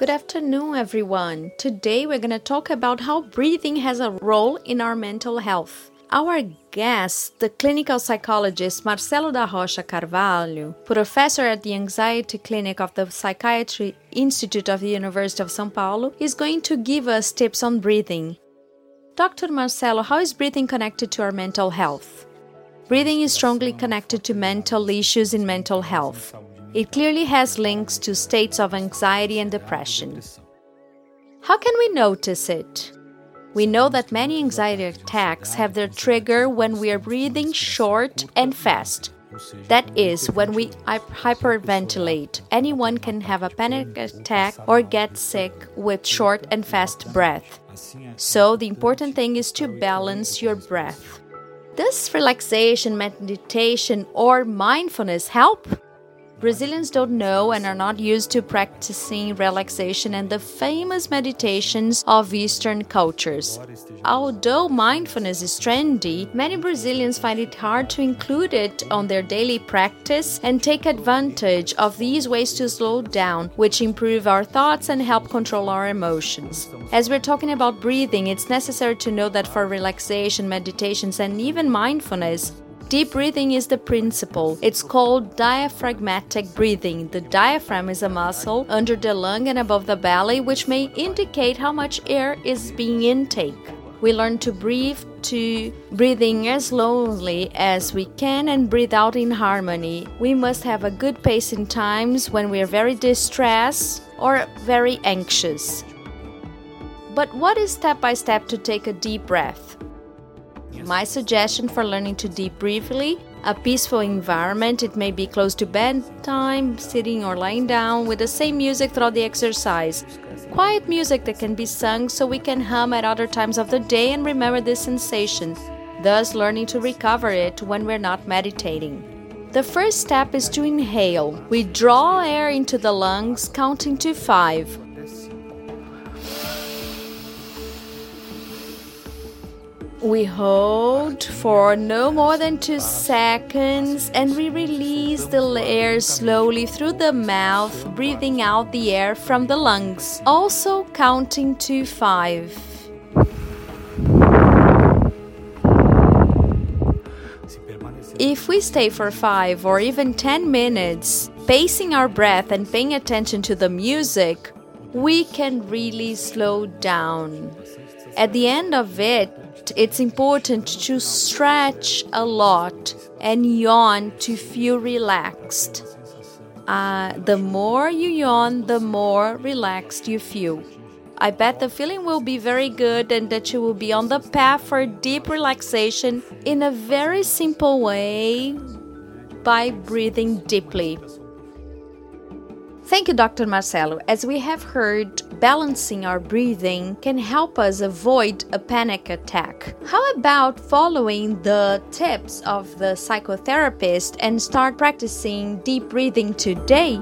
Good afternoon, everyone. Today we're going to talk about how breathing has a role in our mental health. Our guest, the clinical psychologist Marcelo da Rocha Carvalho, professor at the Anxiety Clinic of the Psychiatry Institute of the University of São Paulo, is going to give us tips on breathing. Dr. Marcelo, how is breathing connected to our mental health? Breathing is strongly connected to mental issues in mental health. It clearly has links to states of anxiety and depression. How can we notice it? We know that many anxiety attacks have their trigger when we are breathing short and fast. That is, when we hyperventilate. Anyone can have a panic attack or get sick with short and fast breath. So, the important thing is to balance your breath. Does relaxation, meditation, or mindfulness help? Brazilians don't know and are not used to practicing relaxation and the famous meditations of Eastern cultures. Although mindfulness is trendy, many Brazilians find it hard to include it on their daily practice and take advantage of these ways to slow down, which improve our thoughts and help control our emotions. As we're talking about breathing, it's necessary to know that for relaxation, meditations, and even mindfulness, Deep breathing is the principle. It's called diaphragmatic breathing. The diaphragm is a muscle under the lung and above the belly, which may indicate how much air is being intake. We learn to breathe to breathing as slowly as we can and breathe out in harmony. We must have a good pace in times when we are very distressed or very anxious. But what is step by step to take a deep breath? My suggestion for learning to deep briefly a peaceful environment. It may be close to bedtime, sitting or lying down with the same music throughout the exercise. Quiet music that can be sung so we can hum at other times of the day and remember this sensation, thus learning to recover it when we're not meditating. The first step is to inhale. We draw air into the lungs, counting to five. We hold for no more than two seconds and we release the air slowly through the mouth, breathing out the air from the lungs. Also counting to five. If we stay for five or even ten minutes, pacing our breath and paying attention to the music, we can really slow down. At the end of it, it's important to stretch a lot and yawn to feel relaxed. Uh, the more you yawn, the more relaxed you feel. I bet the feeling will be very good and that you will be on the path for deep relaxation in a very simple way by breathing deeply. Thank you, Dr. Marcelo. As we have heard, balancing our breathing can help us avoid a panic attack. How about following the tips of the psychotherapist and start practicing deep breathing today?